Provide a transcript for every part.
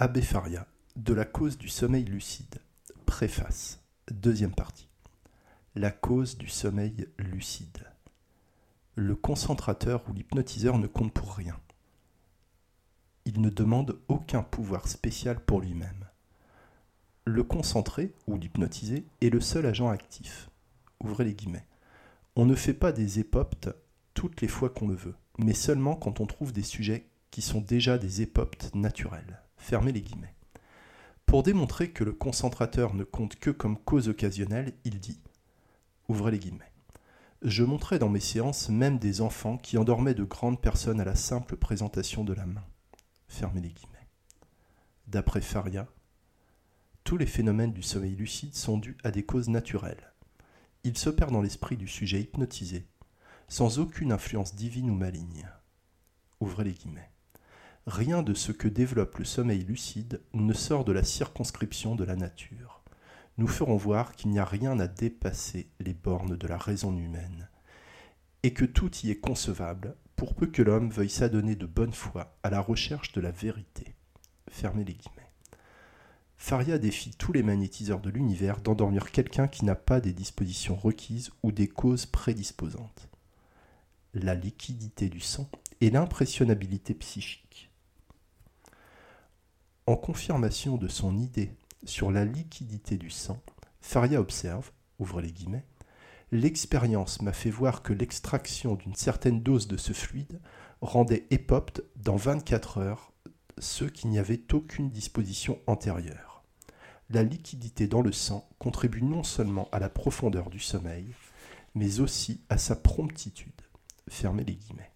Abbé Faria, de la cause du sommeil lucide. Préface. Deuxième partie. La cause du sommeil lucide. Le concentrateur ou l'hypnotiseur ne compte pour rien. Il ne demande aucun pouvoir spécial pour lui-même. Le concentré ou l'hypnotisé est le seul agent actif. Ouvrez les guillemets. On ne fait pas des époptes toutes les fois qu'on le veut, mais seulement quand on trouve des sujets qui sont déjà des époptes naturelles. Fermez les guillemets. Pour démontrer que le concentrateur ne compte que comme cause occasionnelle, il dit Ouvrez les guillemets. Je montrais dans mes séances même des enfants qui endormaient de grandes personnes à la simple présentation de la main. Fermez les guillemets. D'après Faria, tous les phénomènes du sommeil lucide sont dus à des causes naturelles. Ils s'opèrent dans l'esprit du sujet hypnotisé, sans aucune influence divine ou maligne. Ouvrez les guillemets. Rien de ce que développe le sommeil lucide ne sort de la circonscription de la nature. Nous ferons voir qu'il n'y a rien à dépasser les bornes de la raison humaine, et que tout y est concevable, pour peu que l'homme veuille s'adonner de bonne foi à la recherche de la vérité. Fermez les guillemets. Faria défie tous les magnétiseurs de l'univers d'endormir quelqu'un qui n'a pas des dispositions requises ou des causes prédisposantes. La liquidité du sang et l'impressionnabilité psychique. En confirmation de son idée sur la liquidité du sang, Faria observe, ouvre les guillemets, L'expérience m'a fait voir que l'extraction d'une certaine dose de ce fluide rendait épopte dans 24 heures ceux qui n'y avaient aucune disposition antérieure. La liquidité dans le sang contribue non seulement à la profondeur du sommeil, mais aussi à sa promptitude. Fermez les guillemets.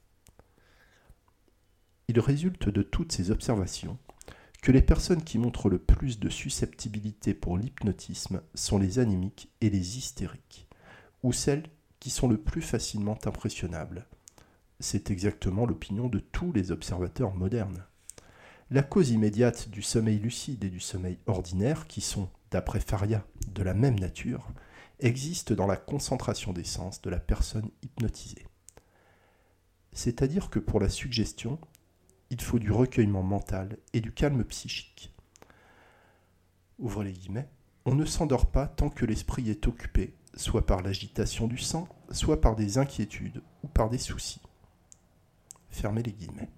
Il résulte de toutes ces observations que les personnes qui montrent le plus de susceptibilité pour l'hypnotisme sont les anémiques et les hystériques, ou celles qui sont le plus facilement impressionnables. C'est exactement l'opinion de tous les observateurs modernes. La cause immédiate du sommeil lucide et du sommeil ordinaire, qui sont, d'après Faria, de la même nature, existe dans la concentration des sens de la personne hypnotisée. C'est-à-dire que pour la suggestion, il faut du recueillement mental et du calme psychique. Ouvre les guillemets. On ne s'endort pas tant que l'esprit est occupé, soit par l'agitation du sang, soit par des inquiétudes ou par des soucis. Fermez les guillemets.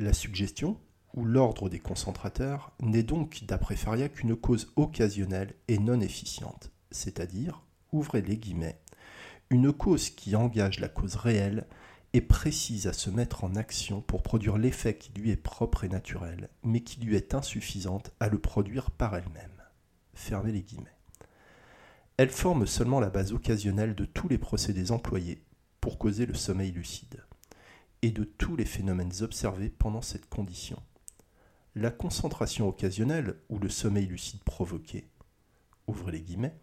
La suggestion, ou l'ordre des concentrateurs, n'est donc, d'après Faria, qu'une cause occasionnelle et non efficiente, c'est-à-dire, ouvrez les guillemets, une cause qui engage la cause réelle est précise à se mettre en action pour produire l'effet qui lui est propre et naturel, mais qui lui est insuffisante à le produire par elle-même. Fermez les guillemets. Elle forme seulement la base occasionnelle de tous les procédés employés pour causer le sommeil lucide, et de tous les phénomènes observés pendant cette condition. La concentration occasionnelle, ou le sommeil lucide provoqué, ouvrez les guillemets,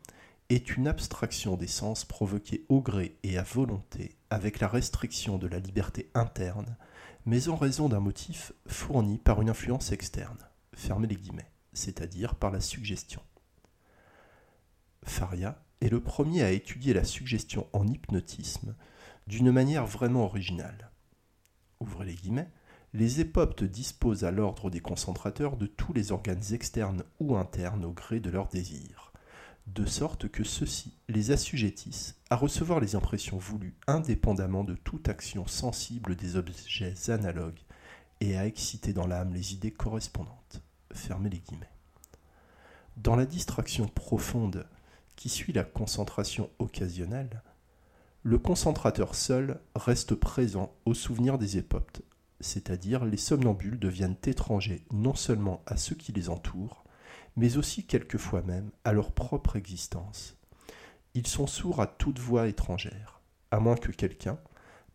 est une abstraction des sens provoquée au gré et à volonté avec la restriction de la liberté interne, mais en raison d'un motif fourni par une influence externe, fermez les guillemets, c'est-à-dire par la suggestion. Faria est le premier à étudier la suggestion en hypnotisme d'une manière vraiment originale. Ouvrez les guillemets, les époptes disposent à l'ordre des concentrateurs de tous les organes externes ou internes au gré de leurs désirs de sorte que ceux-ci les assujettissent à recevoir les impressions voulues indépendamment de toute action sensible des objets analogues et à exciter dans l'âme les idées correspondantes. Fermez les guillemets. Dans la distraction profonde qui suit la concentration occasionnelle, le concentrateur seul reste présent au souvenir des époptes, c'est-à-dire les somnambules deviennent étrangers non seulement à ceux qui les entourent, mais aussi quelquefois même à leur propre existence. Ils sont sourds à toute voix étrangère, à moins que quelqu'un,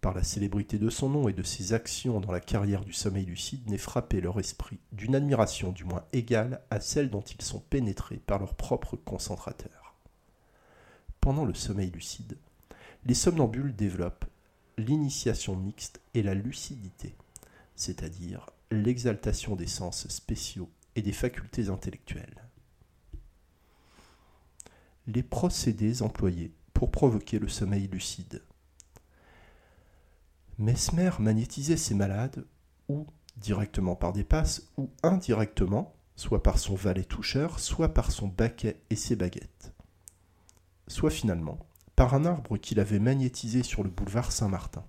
par la célébrité de son nom et de ses actions dans la carrière du sommeil lucide, n'ait frappé leur esprit d'une admiration du moins égale à celle dont ils sont pénétrés par leur propre concentrateur. Pendant le sommeil lucide, les somnambules développent l'initiation mixte et la lucidité, c'est-à-dire l'exaltation des sens spéciaux et des facultés intellectuelles. Les procédés employés pour provoquer le sommeil lucide. Mesmer magnétisait ses malades ou, directement par des passes ou indirectement, soit par son valet toucheur, soit par son baquet et ses baguettes. Soit finalement par un arbre qu'il avait magnétisé sur le boulevard Saint-Martin.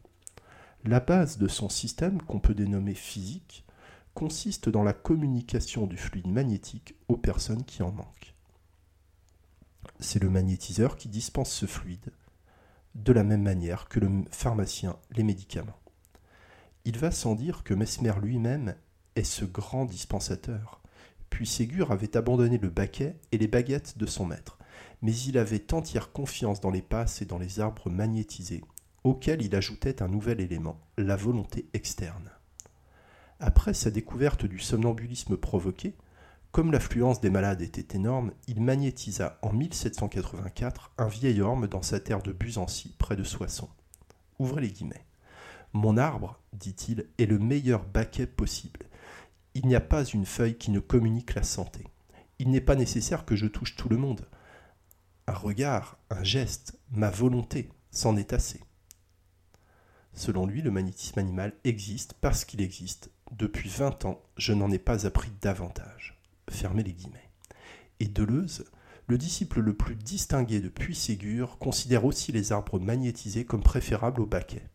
La base de son système, qu'on peut dénommer physique, consiste dans la communication du fluide magnétique aux personnes qui en manquent. C'est le magnétiseur qui dispense ce fluide, de la même manière que le pharmacien les médicaments. Il va sans dire que Mesmer lui-même est ce grand dispensateur, puis Ségur avait abandonné le baquet et les baguettes de son maître, mais il avait entière confiance dans les passes et dans les arbres magnétisés, auxquels il ajoutait un nouvel élément, la volonté externe. Après sa découverte du somnambulisme provoqué, comme l'affluence des malades était énorme, il magnétisa en 1784 un vieil orme dans sa terre de Busancy, près de Soissons. Ouvrez les guillemets. Mon arbre, dit-il, est le meilleur baquet possible. Il n'y a pas une feuille qui ne communique la santé. Il n'est pas nécessaire que je touche tout le monde. Un regard, un geste, ma volonté, c'en est assez. Selon lui, le magnétisme animal existe parce qu'il existe. Depuis vingt ans, je n'en ai pas appris davantage. Fermez les guillemets. Et Deleuze, le disciple le plus distingué de Puységur, considère aussi les arbres magnétisés comme préférables au baquet.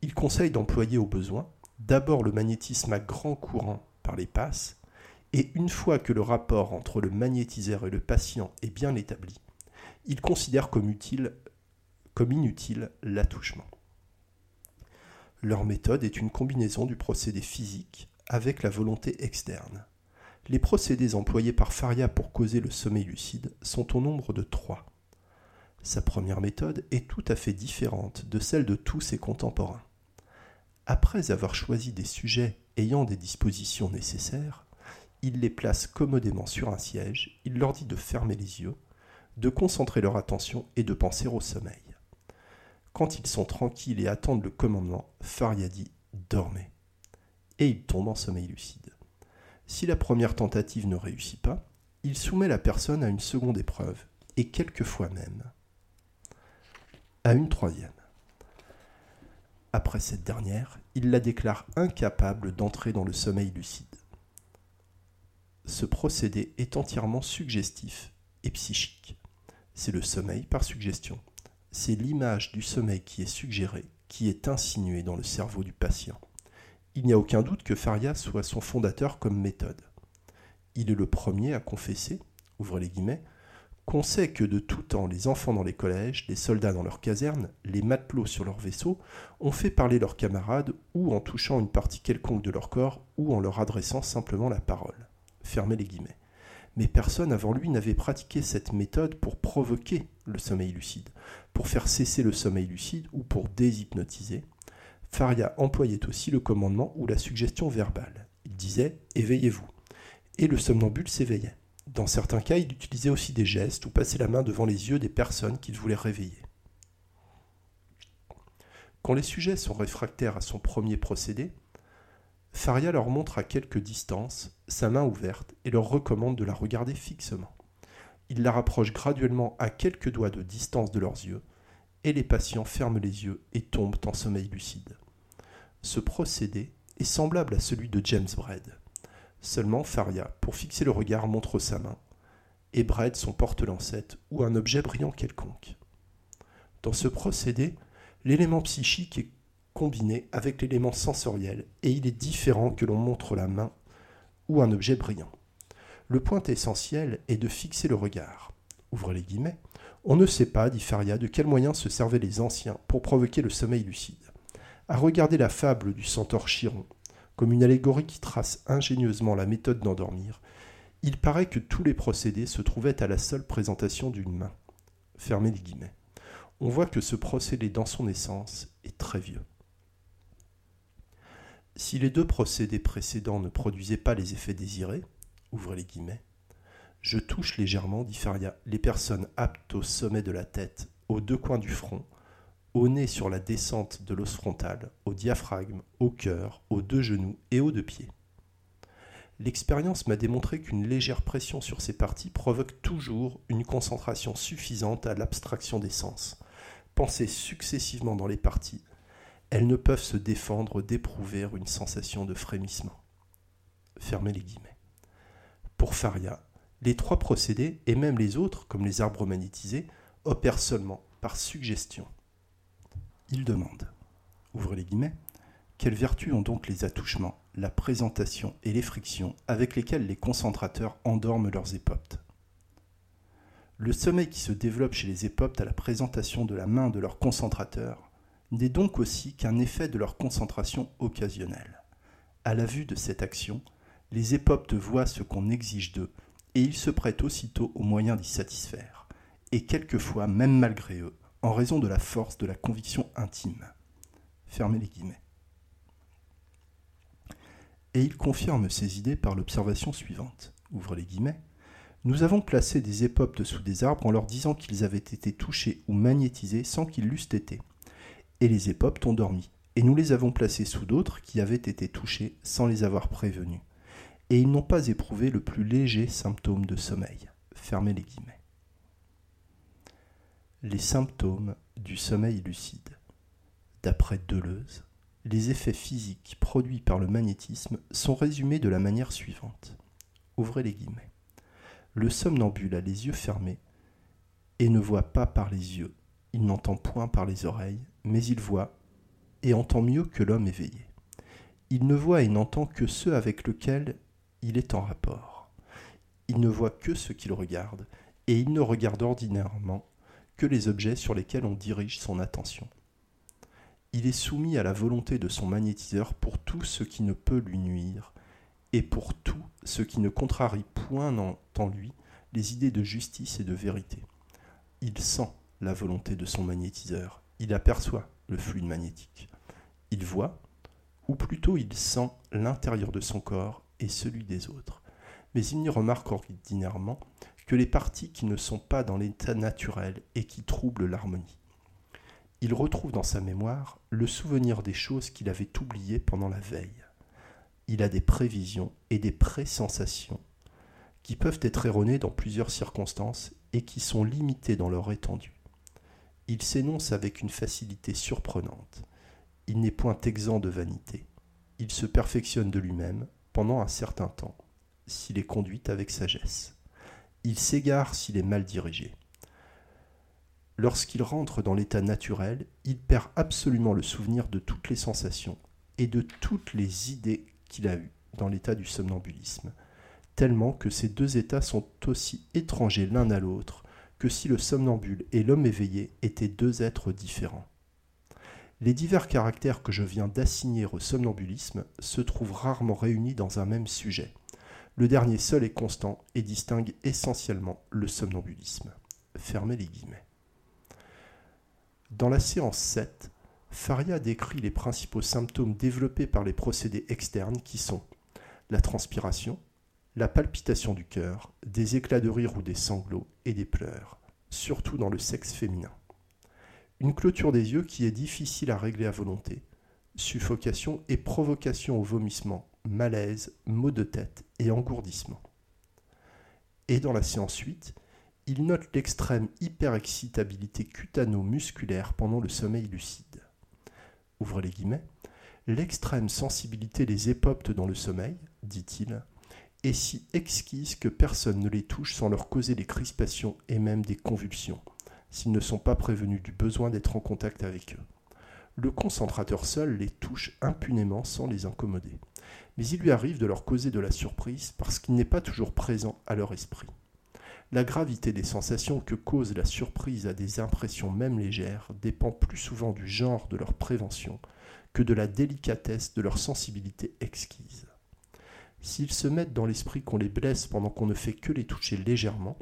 Il conseille d'employer au besoin d'abord le magnétisme à grand courant par les passes, et une fois que le rapport entre le magnétiseur et le patient est bien établi, il considère comme, utile, comme inutile l'attouchement. Leur méthode est une combinaison du procédé physique avec la volonté externe. Les procédés employés par Faria pour causer le sommeil lucide sont au nombre de trois. Sa première méthode est tout à fait différente de celle de tous ses contemporains. Après avoir choisi des sujets ayant des dispositions nécessaires, il les place commodément sur un siège, il leur dit de fermer les yeux, de concentrer leur attention et de penser au sommeil. Quand ils sont tranquilles et attendent le commandement, Faria dit Dormez. Et ils tombent en sommeil lucide. Si la première tentative ne réussit pas, il soumet la personne à une seconde épreuve, et quelquefois même à une troisième. Après cette dernière, il la déclare incapable d'entrer dans le sommeil lucide. Ce procédé est entièrement suggestif et psychique. C'est le sommeil par suggestion. C'est l'image du sommeil qui est suggérée, qui est insinuée dans le cerveau du patient. Il n'y a aucun doute que Faria soit son fondateur comme méthode. Il est le premier à confesser, ouvre les guillemets, qu'on sait que de tout temps, les enfants dans les collèges, les soldats dans leurs casernes, les matelots sur leurs vaisseaux, ont fait parler leurs camarades ou en touchant une partie quelconque de leur corps ou en leur adressant simplement la parole. Fermez les guillemets. Mais personne avant lui n'avait pratiqué cette méthode pour provoquer le sommeil lucide, pour faire cesser le sommeil lucide ou pour déshypnotiser. Faria employait aussi le commandement ou la suggestion verbale. Il disait Éveillez-vous. Et le somnambule s'éveillait. Dans certains cas, il utilisait aussi des gestes ou passait la main devant les yeux des personnes qu'il voulait réveiller. Quand les sujets sont réfractaires à son premier procédé, Faria leur montre à quelque distance sa main ouverte et leur recommande de la regarder fixement. Il la rapproche graduellement à quelques doigts de distance de leurs yeux, et les patients ferment les yeux et tombent en sommeil lucide. Ce procédé est semblable à celui de James Braid. Seulement Faria, pour fixer le regard, montre sa main, et Brett son porte-lancette ou un objet brillant quelconque. Dans ce procédé, l'élément psychique est combiné avec l'élément sensoriel, et il est différent que l'on montre la main ou un objet brillant. Le point essentiel est de fixer le regard. Ouvre les guillemets. On ne sait pas, dit Faria, de quels moyens se servaient les anciens pour provoquer le sommeil lucide. À regarder la fable du centaure Chiron, comme une allégorie qui trace ingénieusement la méthode d'endormir, il paraît que tous les procédés se trouvaient à la seule présentation d'une main. Fermez les guillemets. On voit que ce procédé dans son essence est très vieux. Si les deux procédés précédents ne produisaient pas les effets désirés, ouvrez les guillemets, je touche légèrement, dit Faria, les personnes aptes au sommet de la tête, aux deux coins du front, au nez sur la descente de l'os frontal, au diaphragme, au cœur, aux deux genoux et aux deux pieds. L'expérience m'a démontré qu'une légère pression sur ces parties provoque toujours une concentration suffisante à l'abstraction des sens. Pensez successivement dans les parties. Elles ne peuvent se défendre d'éprouver une sensation de frémissement. Fermez les guillemets. Pour Faria, les trois procédés, et même les autres, comme les arbres magnétisés, opèrent seulement par suggestion. Il demande, ouvrez les guillemets, quelles vertus ont donc les attouchements, la présentation et les frictions avec lesquelles les concentrateurs endorment leurs époptes? Le sommeil qui se développe chez les époptes à la présentation de la main de leur concentrateur n'est donc aussi qu'un effet de leur concentration occasionnelle. À la vue de cette action, les époptes voient ce qu'on exige d'eux, et ils se prêtent aussitôt aux moyens d'y satisfaire, et quelquefois même malgré eux, en raison de la force de la conviction intime. Fermez les guillemets et il confirme ses idées par l'observation suivante. Ouvre les guillemets. Nous avons placé des époptes sous des arbres en leur disant qu'ils avaient été touchés ou magnétisés sans qu'ils l'eussent été. Et les époptes ont dormi, et nous les avons placés sous d'autres qui avaient été touchés sans les avoir prévenus. Et ils n'ont pas éprouvé le plus léger symptôme de sommeil. Fermez les guillemets. Les symptômes du sommeil lucide. D'après Deleuze, les effets physiques produits par le magnétisme sont résumés de la manière suivante. Ouvrez les guillemets. Le somnambule a les yeux fermés et ne voit pas par les yeux, il n'entend point par les oreilles, mais il voit et entend mieux que l'homme éveillé. Il ne voit et n'entend que ceux avec lesquels il est en rapport. Il ne voit que ce qu'il regarde, et il ne regarde ordinairement que les objets sur lesquels on dirige son attention il est soumis à la volonté de son magnétiseur pour tout ce qui ne peut lui nuire, et pour tout ce qui ne contrarie point en lui les idées de justice et de vérité. Il sent la volonté de son magnétiseur, il aperçoit le fluide magnétique. Il voit, ou plutôt il sent l'intérieur de son corps et celui des autres, mais il n'y remarque ordinairement que les parties qui ne sont pas dans l'état naturel et qui troublent l'harmonie il retrouve dans sa mémoire le souvenir des choses qu'il avait oubliées pendant la veille. Il a des prévisions et des pressensations qui peuvent être erronées dans plusieurs circonstances et qui sont limitées dans leur étendue. Il s'énonce avec une facilité surprenante. Il n'est point exempt de vanité. Il se perfectionne de lui-même pendant un certain temps, s'il est conduit avec sagesse. Il s'égare s'il est mal dirigé. Lorsqu'il rentre dans l'état naturel, il perd absolument le souvenir de toutes les sensations et de toutes les idées qu'il a eues dans l'état du somnambulisme, tellement que ces deux états sont aussi étrangers l'un à l'autre que si le somnambule et l'homme éveillé étaient deux êtres différents. Les divers caractères que je viens d'assigner au somnambulisme se trouvent rarement réunis dans un même sujet. Le dernier seul est constant et distingue essentiellement le somnambulisme. Fermez les guillemets. Dans la séance 7, Faria décrit les principaux symptômes développés par les procédés externes qui sont la transpiration, la palpitation du cœur, des éclats de rire ou des sanglots et des pleurs, surtout dans le sexe féminin. Une clôture des yeux qui est difficile à régler à volonté, suffocation et provocation au vomissement, malaise, maux de tête et engourdissement. Et dans la séance 8, il note l'extrême hyperexcitabilité cutano-musculaire pendant le sommeil lucide. Ouvre les guillemets. L'extrême sensibilité des époptes dans le sommeil, dit-il, est si exquise que personne ne les touche sans leur causer des crispations et même des convulsions, s'ils ne sont pas prévenus du besoin d'être en contact avec eux. Le concentrateur seul les touche impunément sans les incommoder. Mais il lui arrive de leur causer de la surprise parce qu'il n'est pas toujours présent à leur esprit. La gravité des sensations que cause la surprise à des impressions même légères dépend plus souvent du genre de leur prévention que de la délicatesse de leur sensibilité exquise. S'ils se mettent dans l'esprit qu'on les blesse pendant qu'on ne fait que les toucher légèrement,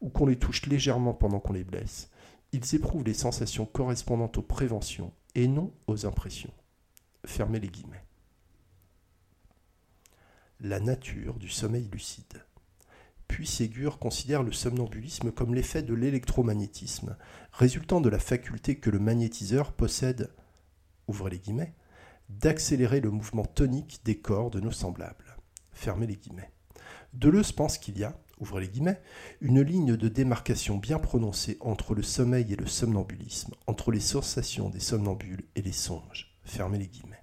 ou qu'on les touche légèrement pendant qu'on les blesse, ils éprouvent les sensations correspondantes aux préventions et non aux impressions. Fermez les guillemets. La nature du sommeil lucide puis Ségur considère le somnambulisme comme l'effet de l'électromagnétisme, résultant de la faculté que le magnétiseur possède, d'accélérer le mouvement tonique des corps de nos semblables. Fermez les guillemets. Deleuze pense qu'il y a, ouvrez les guillemets, une ligne de démarcation bien prononcée entre le sommeil et le somnambulisme, entre les sensations des somnambules et les songes. Fermez les guillemets.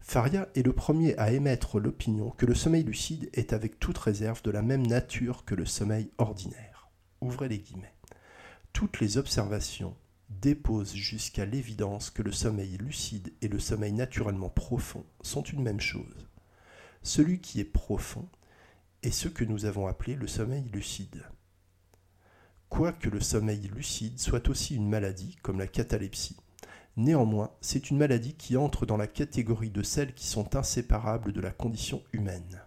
Faria est le premier à émettre l'opinion que le sommeil lucide est avec toute réserve de la même nature que le sommeil ordinaire. Ouvrez les guillemets. Toutes les observations déposent jusqu'à l'évidence que le sommeil lucide et le sommeil naturellement profond sont une même chose. Celui qui est profond est ce que nous avons appelé le sommeil lucide. Quoique le sommeil lucide soit aussi une maladie, comme la catalepsie, Néanmoins, c'est une maladie qui entre dans la catégorie de celles qui sont inséparables de la condition humaine.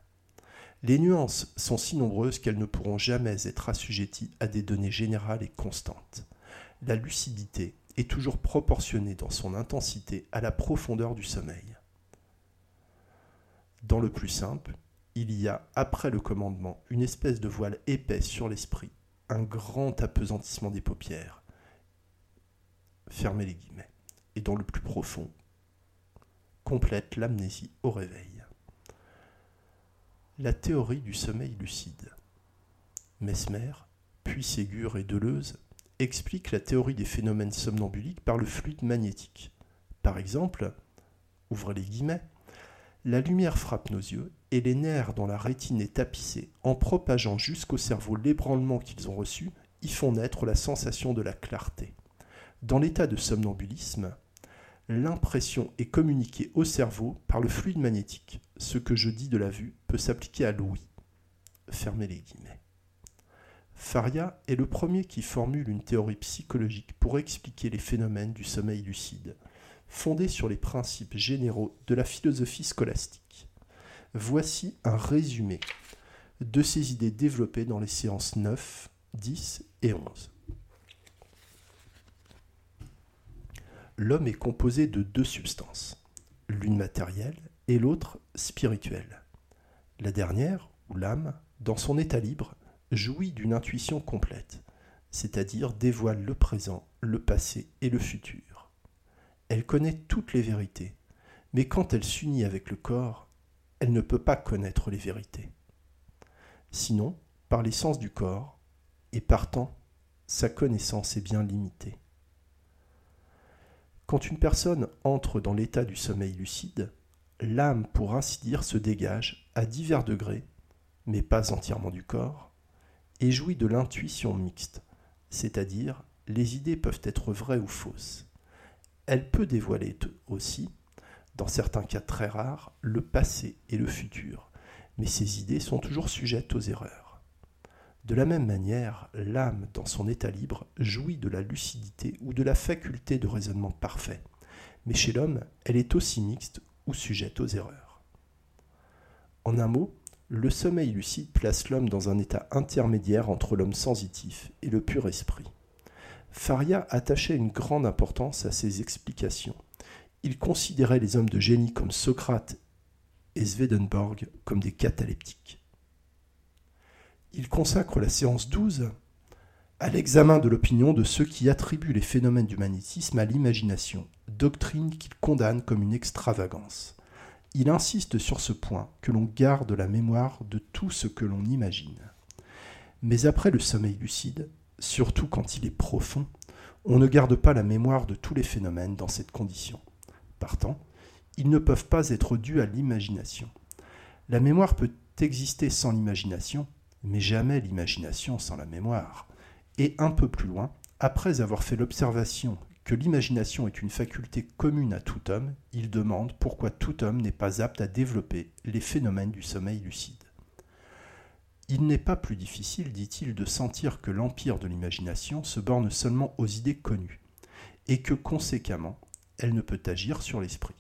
Les nuances sont si nombreuses qu'elles ne pourront jamais être assujetties à des données générales et constantes. La lucidité est toujours proportionnée dans son intensité à la profondeur du sommeil. Dans le plus simple, il y a, après le commandement, une espèce de voile épaisse sur l'esprit, un grand apesantissement des paupières. Fermez les guillemets et dans le plus profond, complète l'amnésie au réveil. La théorie du sommeil lucide. Mesmer, puis Ségur et Deleuze expliquent la théorie des phénomènes somnambuliques par le fluide magnétique. Par exemple, ouvrez les guillemets, la lumière frappe nos yeux et les nerfs dont la rétine est tapissée, en propageant jusqu'au cerveau l'ébranlement qu'ils ont reçu, y font naître la sensation de la clarté. Dans l'état de somnambulisme, l'impression est communiquée au cerveau par le fluide magnétique. Ce que je dis de la vue peut s'appliquer à l'ouïe. Fermez les guillemets. Faria est le premier qui formule une théorie psychologique pour expliquer les phénomènes du sommeil lucide, fondée sur les principes généraux de la philosophie scolastique. Voici un résumé de ces idées développées dans les séances 9, 10 et 11. l'homme est composé de deux substances, l'une matérielle et l'autre spirituelle. La dernière, ou l'âme, dans son état libre, jouit d'une intuition complète, c'est-à-dire dévoile le présent, le passé et le futur. Elle connaît toutes les vérités, mais quand elle s'unit avec le corps, elle ne peut pas connaître les vérités. Sinon, par l'essence du corps, et partant, sa connaissance est bien limitée. Quand une personne entre dans l'état du sommeil lucide, l'âme, pour ainsi dire, se dégage à divers degrés, mais pas entièrement du corps, et jouit de l'intuition mixte, c'est-à-dire les idées peuvent être vraies ou fausses. Elle peut dévoiler aussi, dans certains cas très rares, le passé et le futur, mais ces idées sont toujours sujettes aux erreurs. De la même manière, l'âme, dans son état libre, jouit de la lucidité ou de la faculté de raisonnement parfait. Mais chez l'homme, elle est aussi mixte ou sujette aux erreurs. En un mot, le sommeil lucide place l'homme dans un état intermédiaire entre l'homme sensitif et le pur esprit. Faria attachait une grande importance à ces explications. Il considérait les hommes de génie comme Socrate et Swedenborg comme des cataleptiques il consacre la séance 12 à l'examen de l'opinion de ceux qui attribuent les phénomènes du magnétisme à l'imagination, doctrine qu'il condamne comme une extravagance. Il insiste sur ce point que l'on garde la mémoire de tout ce que l'on imagine. Mais après le sommeil lucide, surtout quand il est profond, on ne garde pas la mémoire de tous les phénomènes dans cette condition. Partant, ils ne peuvent pas être dus à l'imagination. La mémoire peut exister sans l'imagination, mais jamais l'imagination sans la mémoire. Et un peu plus loin, après avoir fait l'observation que l'imagination est une faculté commune à tout homme, il demande pourquoi tout homme n'est pas apte à développer les phénomènes du sommeil lucide. Il n'est pas plus difficile, dit-il, de sentir que l'empire de l'imagination se borne seulement aux idées connues, et que conséquemment, elle ne peut agir sur l'esprit.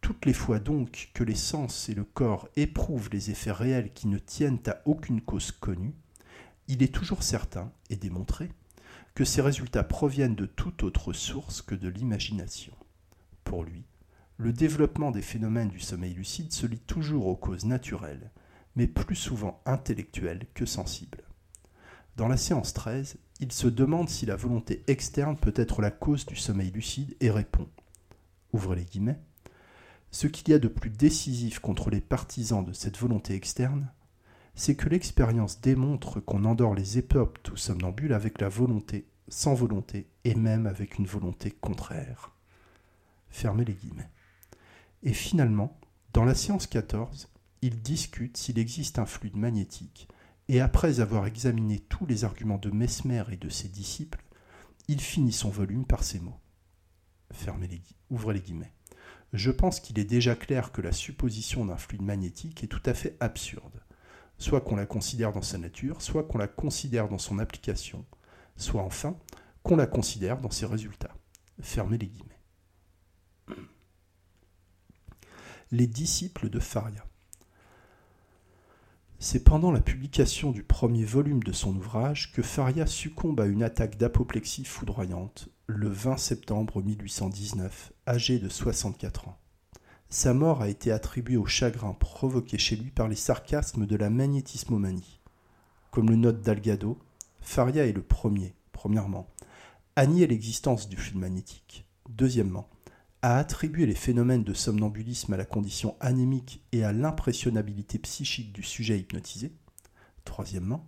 Toutes les fois donc que les sens et le corps éprouvent les effets réels qui ne tiennent à aucune cause connue, il est toujours certain et démontré que ces résultats proviennent de toute autre source que de l'imagination. Pour lui, le développement des phénomènes du sommeil lucide se lie toujours aux causes naturelles, mais plus souvent intellectuelles que sensibles. Dans la séance 13, il se demande si la volonté externe peut être la cause du sommeil lucide et répond, ouvrez les guillemets, ce qu'il y a de plus décisif contre les partisans de cette volonté externe, c'est que l'expérience démontre qu'on endort les épopes ou somnambules avec la volonté, sans volonté et même avec une volonté contraire. Fermez les guillemets. Et finalement, dans la séance 14, il discute s'il existe un fluide magnétique, et après avoir examiné tous les arguments de Mesmer et de ses disciples, il finit son volume par ces mots. Fermez les, ouvrez les guillemets. Je pense qu'il est déjà clair que la supposition d'un fluide magnétique est tout à fait absurde, soit qu'on la considère dans sa nature, soit qu'on la considère dans son application, soit enfin qu'on la considère dans ses résultats. Fermez les guillemets. Les disciples de Faria. C'est pendant la publication du premier volume de son ouvrage que Faria succombe à une attaque d'apoplexie foudroyante le 20 septembre 1819, âgé de 64 ans. Sa mort a été attribuée au chagrin provoqué chez lui par les sarcasmes de la magnétismomanie. Comme le note Dalgado, Faria est le premier, premièrement, à nier l'existence du fluide magnétique. Deuxièmement, à attribuer les phénomènes de somnambulisme à la condition anémique et à l'impressionnabilité psychique du sujet hypnotisé. Troisièmement,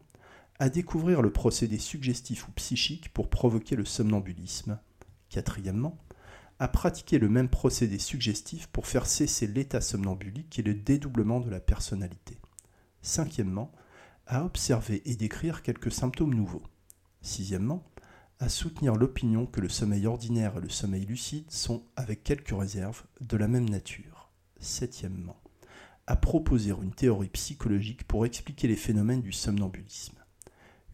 à découvrir le procédé suggestif ou psychique pour provoquer le somnambulisme. Quatrièmement, à pratiquer le même procédé suggestif pour faire cesser l'état somnambulique et le dédoublement de la personnalité. Cinquièmement, à observer et décrire quelques symptômes nouveaux. Sixièmement, à soutenir l'opinion que le sommeil ordinaire et le sommeil lucide sont, avec quelques réserves, de la même nature. Septièmement, à proposer une théorie psychologique pour expliquer les phénomènes du somnambulisme.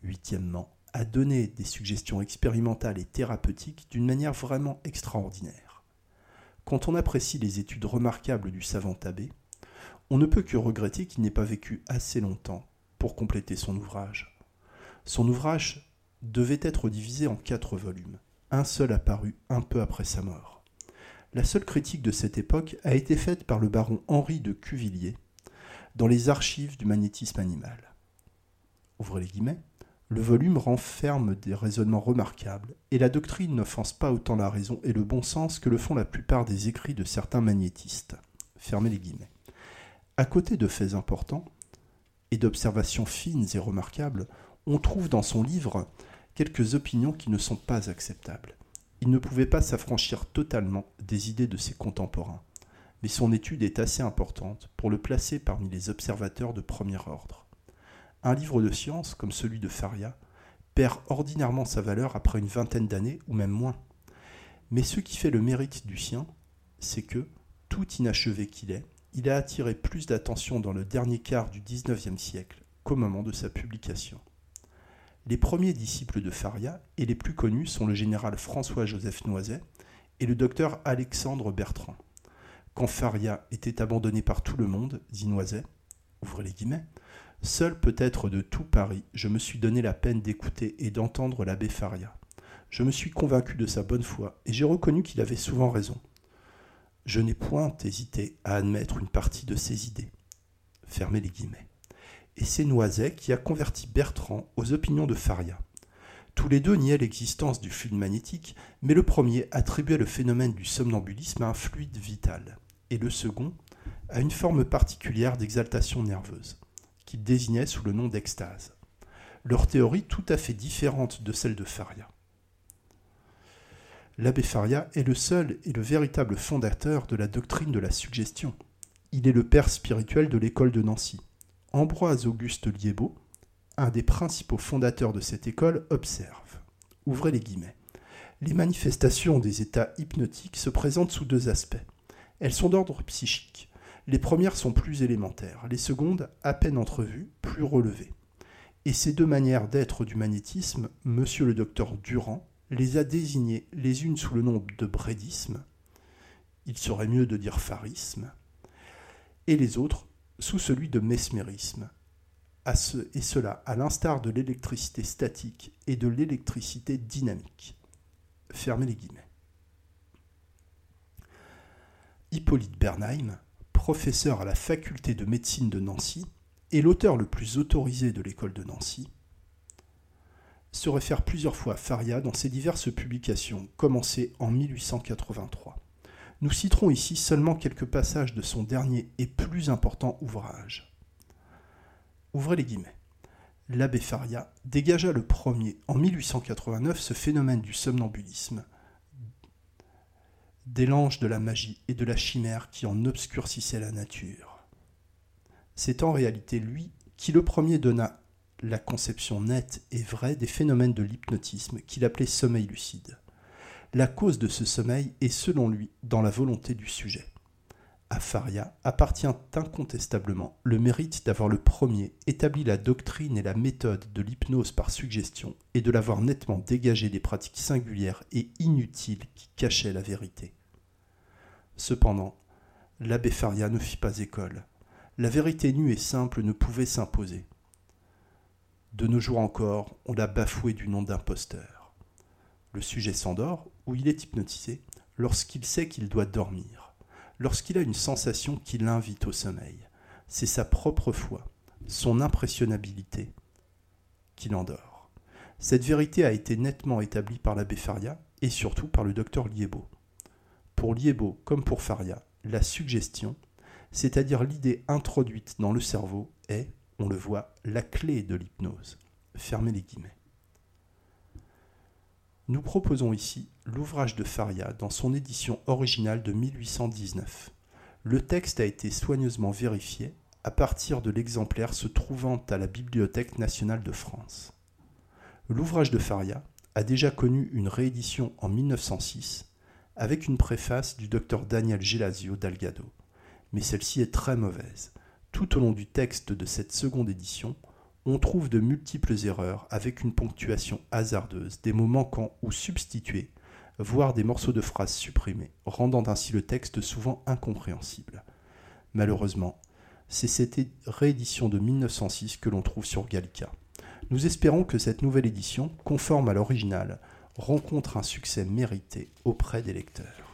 Huitièmement, à donner des suggestions expérimentales et thérapeutiques d'une manière vraiment extraordinaire. Quand on apprécie les études remarquables du savant abbé, on ne peut que regretter qu'il n'ait pas vécu assez longtemps pour compléter son ouvrage. Son ouvrage devait être divisé en quatre volumes, un seul apparu un peu après sa mort. La seule critique de cette époque a été faite par le baron Henri de Cuvillier dans les archives du magnétisme animal. Ouvrez les guillemets. Le volume renferme des raisonnements remarquables, et la doctrine n'offense pas autant la raison et le bon sens que le font la plupart des écrits de certains magnétistes. Fermez les guillemets. À côté de faits importants et d'observations fines et remarquables, on trouve dans son livre quelques opinions qui ne sont pas acceptables. Il ne pouvait pas s'affranchir totalement des idées de ses contemporains, mais son étude est assez importante pour le placer parmi les observateurs de premier ordre. Un livre de science, comme celui de Faria, perd ordinairement sa valeur après une vingtaine d'années ou même moins. Mais ce qui fait le mérite du sien, c'est que, tout inachevé qu'il est, il a attiré plus d'attention dans le dernier quart du XIXe siècle qu'au moment de sa publication. Les premiers disciples de Faria et les plus connus sont le général François-Joseph Noiset et le docteur Alexandre Bertrand. Quand Faria était abandonné par tout le monde, dit Noiset, ouvrez les guillemets, seul peut-être de tout Paris, je me suis donné la peine d'écouter et d'entendre l'abbé Faria. Je me suis convaincu de sa bonne foi et j'ai reconnu qu'il avait souvent raison. Je n'ai point hésité à admettre une partie de ses idées. Fermez les guillemets et c'est Noiset qui a converti Bertrand aux opinions de Faria. Tous les deux niaient l'existence du fluide magnétique, mais le premier attribuait le phénomène du somnambulisme à un fluide vital, et le second à une forme particulière d'exaltation nerveuse, qu'il désignait sous le nom d'extase. Leur théorie tout à fait différente de celle de Faria. L'abbé Faria est le seul et le véritable fondateur de la doctrine de la suggestion. Il est le père spirituel de l'école de Nancy. Ambroise Auguste Liébaud, un des principaux fondateurs de cette école, observe ouvrez les guillemets. Les manifestations des états hypnotiques se présentent sous deux aspects. Elles sont d'ordre psychique. Les premières sont plus élémentaires, les secondes, à peine entrevues, plus relevées. Et ces deux manières d'être du magnétisme, monsieur le docteur Durand les a désignées les unes sous le nom de brédisme, il serait mieux de dire pharisme, et les autres sous celui de mesmérisme, et cela à l'instar de l'électricité statique et de l'électricité dynamique. Fermez les guillemets. Hippolyte Bernheim, professeur à la faculté de médecine de Nancy et l'auteur le plus autorisé de l'école de Nancy, se réfère plusieurs fois à Faria dans ses diverses publications commencées en 1883. Nous citerons ici seulement quelques passages de son dernier et plus important ouvrage. Ouvrez les guillemets. L'abbé Faria dégagea le premier, en 1889, ce phénomène du somnambulisme, des langes de la magie et de la chimère qui en obscurcissaient la nature. C'est en réalité lui qui le premier donna la conception nette et vraie des phénomènes de l'hypnotisme qu'il appelait sommeil lucide. La cause de ce sommeil est selon lui dans la volonté du sujet. À Faria appartient incontestablement le mérite d'avoir le premier établi la doctrine et la méthode de l'hypnose par suggestion et de l'avoir nettement dégagé des pratiques singulières et inutiles qui cachaient la vérité. Cependant, l'abbé Faria ne fit pas école. La vérité nue et simple ne pouvait s'imposer. De nos jours encore, on l'a bafoué du nom d'imposteur. Le sujet s'endort, ou il est hypnotisé, lorsqu'il sait qu'il doit dormir, lorsqu'il a une sensation qui l'invite au sommeil. C'est sa propre foi, son impressionnabilité qui l'endort. Cette vérité a été nettement établie par l'abbé Faria et surtout par le docteur Liebo. Pour Liebo comme pour Faria, la suggestion, c'est-à-dire l'idée introduite dans le cerveau, est, on le voit, la clé de l'hypnose. Fermez les guillemets. Nous proposons ici l'ouvrage de Faria dans son édition originale de 1819. Le texte a été soigneusement vérifié à partir de l'exemplaire se trouvant à la Bibliothèque nationale de France. L'ouvrage de Faria a déjà connu une réédition en 1906 avec une préface du docteur Daniel Gelasio d'Algado, mais celle-ci est très mauvaise tout au long du texte de cette seconde édition, on trouve de multiples erreurs avec une ponctuation hasardeuse, des mots manquants ou substitués, voire des morceaux de phrases supprimés, rendant ainsi le texte souvent incompréhensible. Malheureusement, c'est cette réédition de 1906 que l'on trouve sur Gallica. Nous espérons que cette nouvelle édition, conforme à l'original, rencontre un succès mérité auprès des lecteurs.